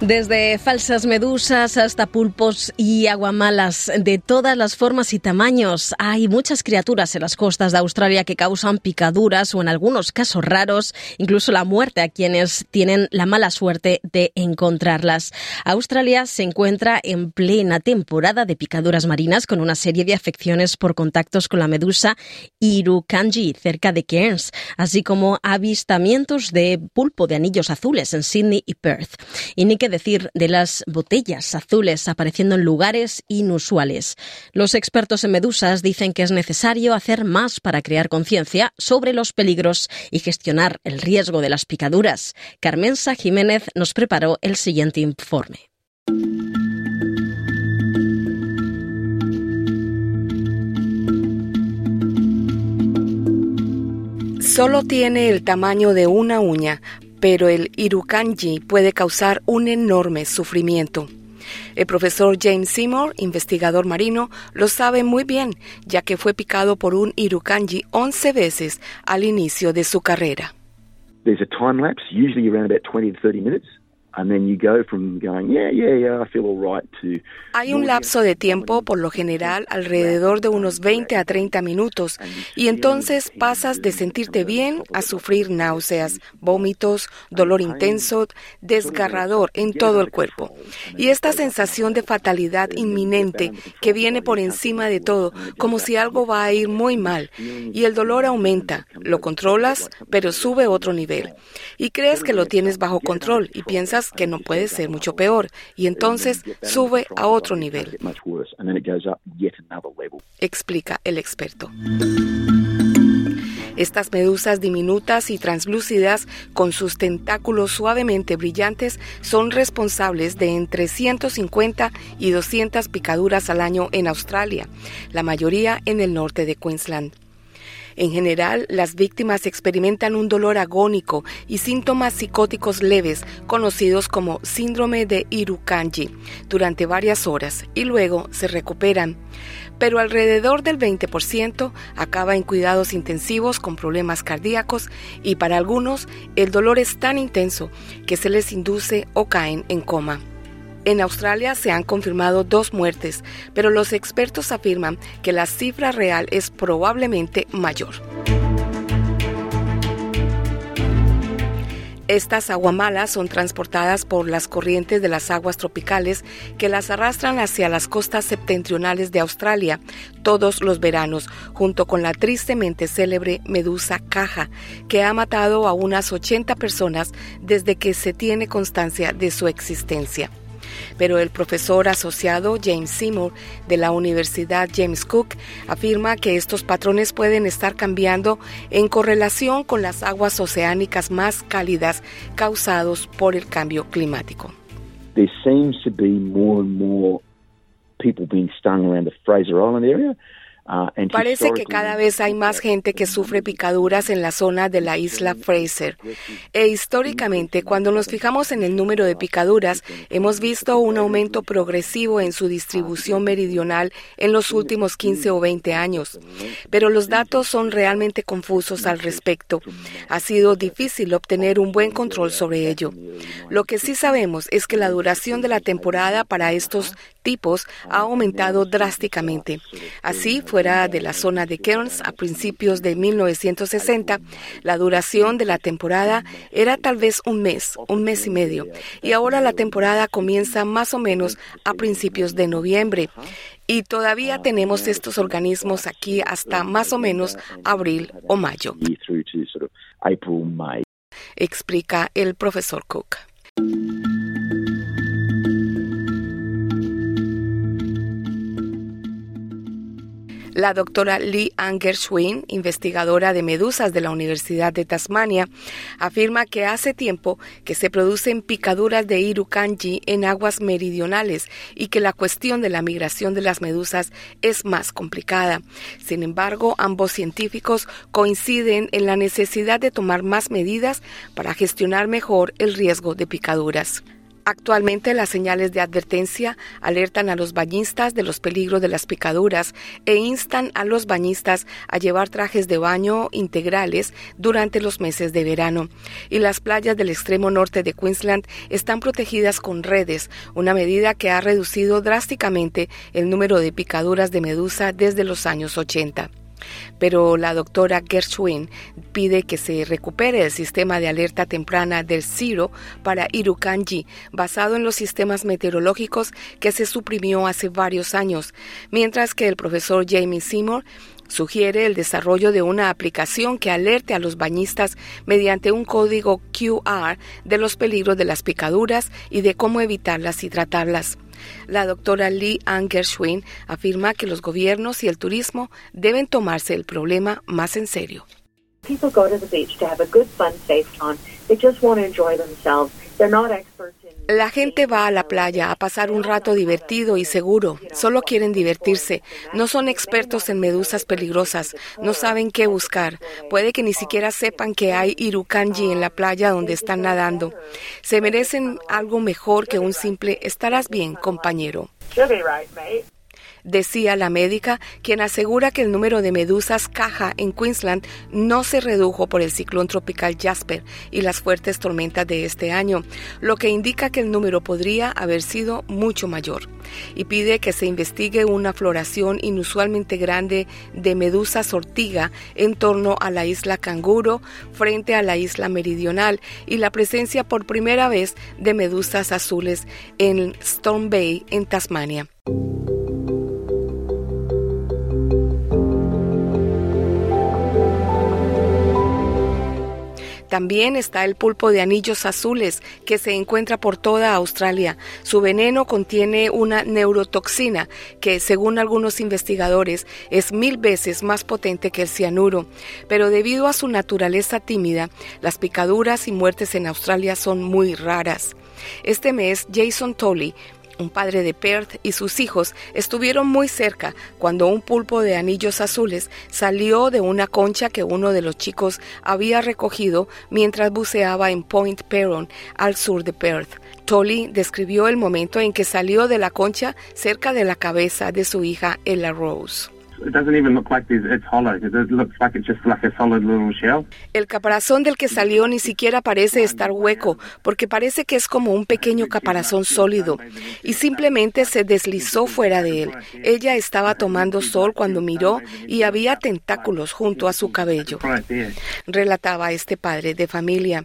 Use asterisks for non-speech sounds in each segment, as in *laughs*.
Desde falsas medusas hasta pulpos y aguamalas de todas las formas y tamaños, hay muchas criaturas en las costas de Australia que causan picaduras o en algunos casos raros, incluso la muerte a quienes tienen la mala suerte de encontrarlas. Australia se encuentra en plena temporada de picaduras marinas con una serie de afecciones por contactos con la medusa Irukandji cerca de Cairns, así como avistamientos de pulpo de anillos azules en Sydney y Perth. Y decir de las botellas azules apareciendo en lugares inusuales. Los expertos en medusas dicen que es necesario hacer más para crear conciencia sobre los peligros y gestionar el riesgo de las picaduras. Carmensa Jiménez nos preparó el siguiente informe. Solo tiene el tamaño de una uña, pero el irukanji puede causar un enorme sufrimiento. El profesor James Seymour, investigador marino, lo sabe muy bien, ya que fue picado por un irukanji 11 veces al inicio de su carrera. There's a time lapse, usually around about 20 to 30 minutes, hay un lapso de tiempo, por lo general, alrededor de unos 20 a 30 minutos, y entonces pasas de sentirte bien a sufrir náuseas, vómitos, dolor intenso, desgarrador en todo el cuerpo. Y esta sensación de fatalidad inminente que viene por encima de todo, como si algo va a ir muy mal, y el dolor aumenta, lo controlas, pero sube otro nivel. Y crees que lo tienes bajo control y piensas que no puede ser mucho peor y entonces sube a otro nivel. Explica el experto. Estas medusas diminutas y translúcidas, con sus tentáculos suavemente brillantes, son responsables de entre 150 y 200 picaduras al año en Australia, la mayoría en el norte de Queensland. En general, las víctimas experimentan un dolor agónico y síntomas psicóticos leves, conocidos como síndrome de Irukandji, durante varias horas y luego se recuperan. Pero alrededor del 20% acaba en cuidados intensivos con problemas cardíacos y para algunos el dolor es tan intenso que se les induce o caen en coma. En Australia se han confirmado dos muertes, pero los expertos afirman que la cifra real es probablemente mayor. Estas aguamalas son transportadas por las corrientes de las aguas tropicales que las arrastran hacia las costas septentrionales de Australia todos los veranos, junto con la tristemente célebre medusa caja, que ha matado a unas 80 personas desde que se tiene constancia de su existencia pero el profesor asociado James Seymour de la Universidad James Cook afirma que estos patrones pueden estar cambiando en correlación con las aguas oceánicas más cálidas causados por el cambio climático. There seems to be more and more people being stung around the Fraser Island area. Ah, Parece que cada vez hay más gente que sufre picaduras en la zona de la isla Fraser. E históricamente, cuando nos fijamos en el número de picaduras, hemos visto un aumento progresivo en su distribución meridional en los últimos 15 o 20 años. Pero los datos son realmente confusos al respecto. Ha sido difícil obtener un buen control sobre ello. Lo que sí sabemos es que la duración de la temporada para estos tipos ha aumentado drásticamente. Así, fuera de la zona de Cairns a principios de 1960, la duración de la temporada era tal vez un mes, un mes y medio, y ahora la temporada comienza más o menos a principios de noviembre. Y todavía tenemos estos organismos aquí hasta más o menos abril o mayo. Explica el profesor Cook. La doctora Lee Angerschwin, investigadora de medusas de la Universidad de Tasmania, afirma que hace tiempo que se producen picaduras de Irukanji en aguas meridionales y que la cuestión de la migración de las medusas es más complicada. Sin embargo, ambos científicos coinciden en la necesidad de tomar más medidas para gestionar mejor el riesgo de picaduras. Actualmente las señales de advertencia alertan a los bañistas de los peligros de las picaduras e instan a los bañistas a llevar trajes de baño integrales durante los meses de verano. Y las playas del extremo norte de Queensland están protegidas con redes, una medida que ha reducido drásticamente el número de picaduras de medusa desde los años 80 pero la doctora Gershwin pide que se recupere el sistema de alerta temprana del CIRO para Irukanji, basado en los sistemas meteorológicos que se suprimió hace varios años, mientras que el profesor Jamie Seymour Sugiere el desarrollo de una aplicación que alerte a los bañistas mediante un código QR de los peligros de las picaduras y de cómo evitarlas y tratarlas. La doctora Lee Ann Gershwin afirma que los gobiernos y el turismo deben tomarse el problema más en serio. La gente va a la playa a pasar un rato divertido y seguro. Solo quieren divertirse. No son expertos en medusas peligrosas. No saben qué buscar. Puede que ni siquiera sepan que hay irukanji en la playa donde están nadando. Se merecen algo mejor que un simple estarás bien, compañero decía la médica, quien asegura que el número de medusas caja en Queensland no se redujo por el ciclón tropical Jasper y las fuertes tormentas de este año, lo que indica que el número podría haber sido mucho mayor. Y pide que se investigue una floración inusualmente grande de medusas ortiga en torno a la isla Canguro frente a la isla meridional y la presencia por primera vez de medusas azules en Storm Bay en Tasmania. También está el pulpo de anillos azules que se encuentra por toda Australia. Su veneno contiene una neurotoxina que, según algunos investigadores, es mil veces más potente que el cianuro. Pero debido a su naturaleza tímida, las picaduras y muertes en Australia son muy raras. Este mes, Jason Tolley, un padre de Perth y sus hijos estuvieron muy cerca cuando un pulpo de anillos azules salió de una concha que uno de los chicos había recogido mientras buceaba en Point Peron, al sur de Perth. Tolly describió el momento en que salió de la concha cerca de la cabeza de su hija Ella Rose. El caparazón del que salió ni siquiera parece estar hueco, porque parece que es como un pequeño caparazón sólido, y simplemente se deslizó fuera de él. Ella estaba tomando sol cuando miró y había tentáculos junto a su cabello. Relataba este padre de familia.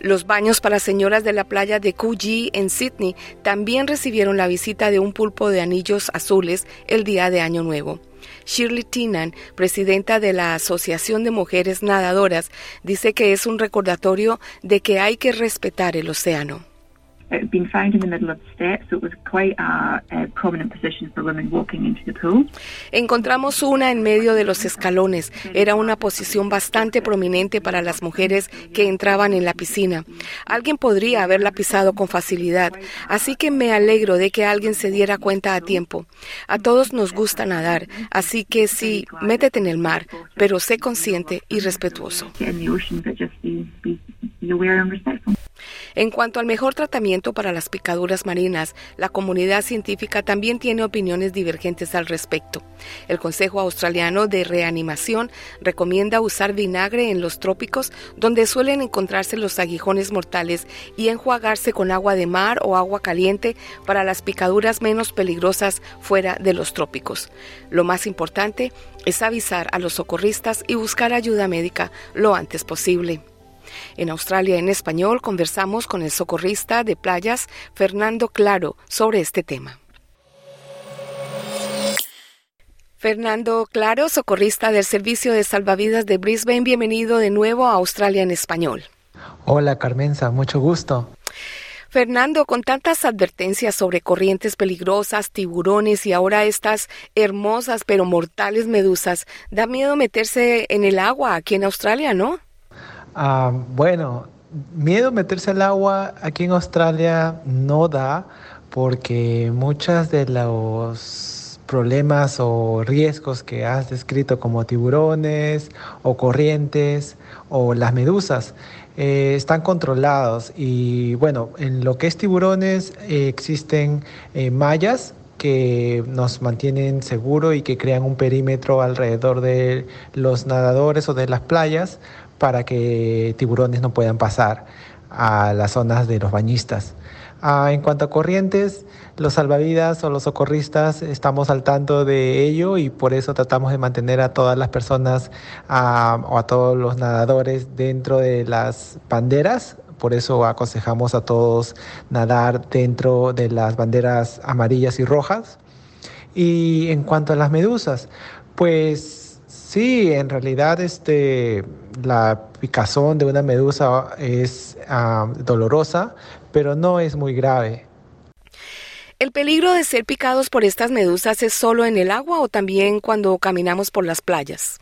Los baños para señoras de la playa de Coogee en Sydney también recibieron la visita de un pulpo de anillos azules el día de Año Nuevo. Shirley Tinan, presidenta de la Asociación de Mujeres Nadadoras, dice que es un recordatorio de que hay que respetar el océano. Encontramos una en medio de los escalones. Era una posición bastante prominente para las mujeres que entraban en la piscina. Alguien podría haberla pisado con facilidad, así que me alegro de que alguien se diera cuenta a tiempo. A todos nos gusta nadar, así que sí, métete en el mar, pero sé consciente y respetuoso. En cuanto al mejor tratamiento para las picaduras marinas, la comunidad científica también tiene opiniones divergentes al respecto. El Consejo Australiano de Reanimación recomienda usar vinagre en los trópicos donde suelen encontrarse los aguijones mortales y enjuagarse con agua de mar o agua caliente para las picaduras menos peligrosas fuera de los trópicos. Lo más importante es avisar a los socorristas y buscar ayuda médica lo antes posible. En Australia en español conversamos con el socorrista de playas Fernando Claro sobre este tema. Fernando Claro, socorrista del Servicio de Salvavidas de Brisbane, bienvenido de nuevo a Australia en español. Hola Carmenza, mucho gusto. Fernando, con tantas advertencias sobre corrientes peligrosas, tiburones y ahora estas hermosas pero mortales medusas, da miedo meterse en el agua aquí en Australia, ¿no? Ah, bueno, miedo meterse al agua aquí en Australia no da porque muchas de los problemas o riesgos que has descrito como tiburones o corrientes o las medusas. Eh, están controlados y bueno, en lo que es tiburones eh, existen eh, mallas que nos mantienen seguro y que crean un perímetro alrededor de los nadadores o de las playas para que tiburones no puedan pasar a las zonas de los bañistas. Ah, en cuanto a corrientes, los salvavidas o los socorristas estamos al tanto de ello y por eso tratamos de mantener a todas las personas ah, o a todos los nadadores dentro de las banderas. Por eso aconsejamos a todos nadar dentro de las banderas amarillas y rojas. Y en cuanto a las medusas, pues sí, en realidad este, la picazón de una medusa es ah, dolorosa, pero no es muy grave. ¿El peligro de ser picados por estas medusas es solo en el agua o también cuando caminamos por las playas?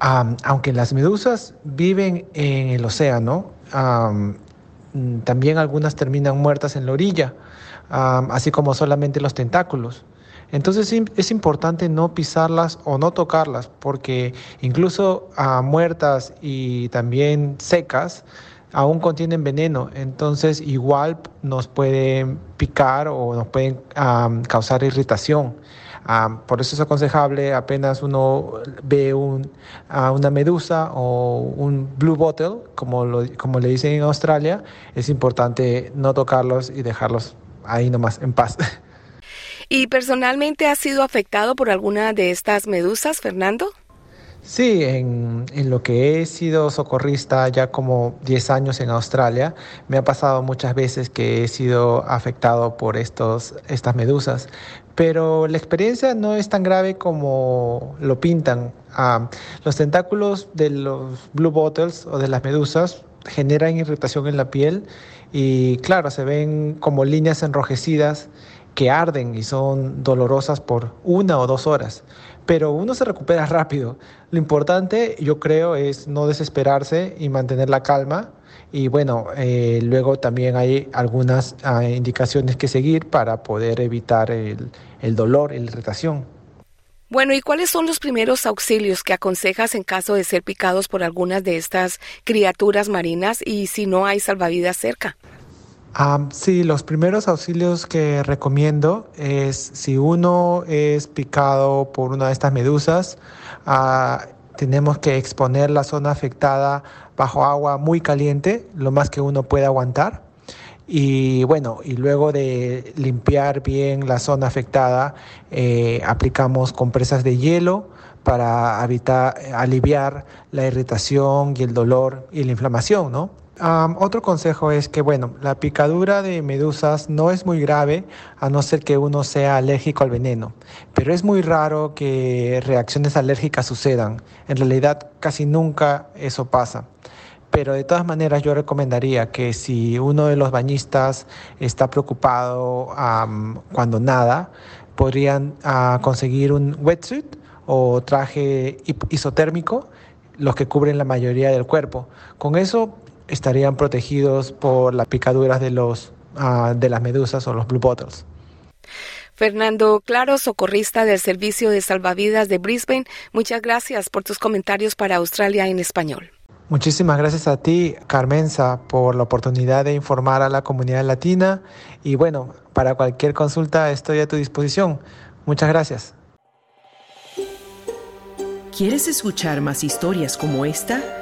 aunque las medusas viven en el océano, también algunas terminan muertas en la orilla, así como solamente los tentáculos. Entonces es importante no pisarlas o no tocarlas, porque incluso muertas y también secas, aún contienen veneno, entonces igual nos pueden picar o nos pueden causar irritación. por eso es aconsejable apenas uno ve un, una medusa o un blue bottle, como, como le dicen en Australia, es importante no tocarlos y dejarlos ahí nomás en paz. *laughs* ¿Y personalmente has sido afectado por alguna de estas medusas, Fernando? Sí, en, lo que he sido socorrista ya como 10 años en Australia, me ha pasado muchas veces que he sido afectado por estos, estas medusas, pero la experiencia no es tan grave como lo pintan. Ah, los tentáculos de los blue bottles o de las medusas generan irritación en la piel y claro, se ven como líneas enrojecidas que arden y son dolorosas por una o dos horas pero uno se recupera rápido. Lo importante, yo creo, es no desesperarse y mantener la calma. Y bueno, eh, luego también hay algunas ah, indicaciones que seguir para poder evitar el, el dolor la irritación. Bueno, ¿y cuáles son los primeros auxilios que aconsejas en caso de ser picados por algunas de estas criaturas marinas y si no hay salvavidas cerca? Sí, los primeros auxilios que recomiendo es si uno es picado por una de estas medusas, ah, tenemos que exponer la zona afectada bajo agua muy caliente, lo más que uno pueda aguantar. Y bueno, y luego de limpiar bien la zona afectada, eh, aplicamos compresas de hielo para evitar, aliviar la irritación y el dolor y la inflamación, ¿no? Otro consejo es que, bueno, la picadura de medusas no es muy grave a no ser que uno sea alérgico al veneno, pero es muy raro que reacciones alérgicas sucedan. En realidad, casi nunca eso pasa. Pero de todas maneras yo recomendaría que si uno de los bañistas está preocupado cuando nada, podrían ah, conseguir un wetsuit o traje isotérmico, los que cubren la mayoría del cuerpo. Con eso estarían protegidos por las picaduras de, los, ah, de las medusas o los blue bottles. Fernando Claro, socorrista del Servicio de Salvavidas de Brisbane, muchas gracias por tus comentarios para Australia en español. Muchísimas gracias a ti, Carmenza, por la oportunidad de informar a la comunidad latina y bueno, para cualquier consulta estoy a tu disposición. Muchas gracias. ¿Quieres escuchar más historias como esta?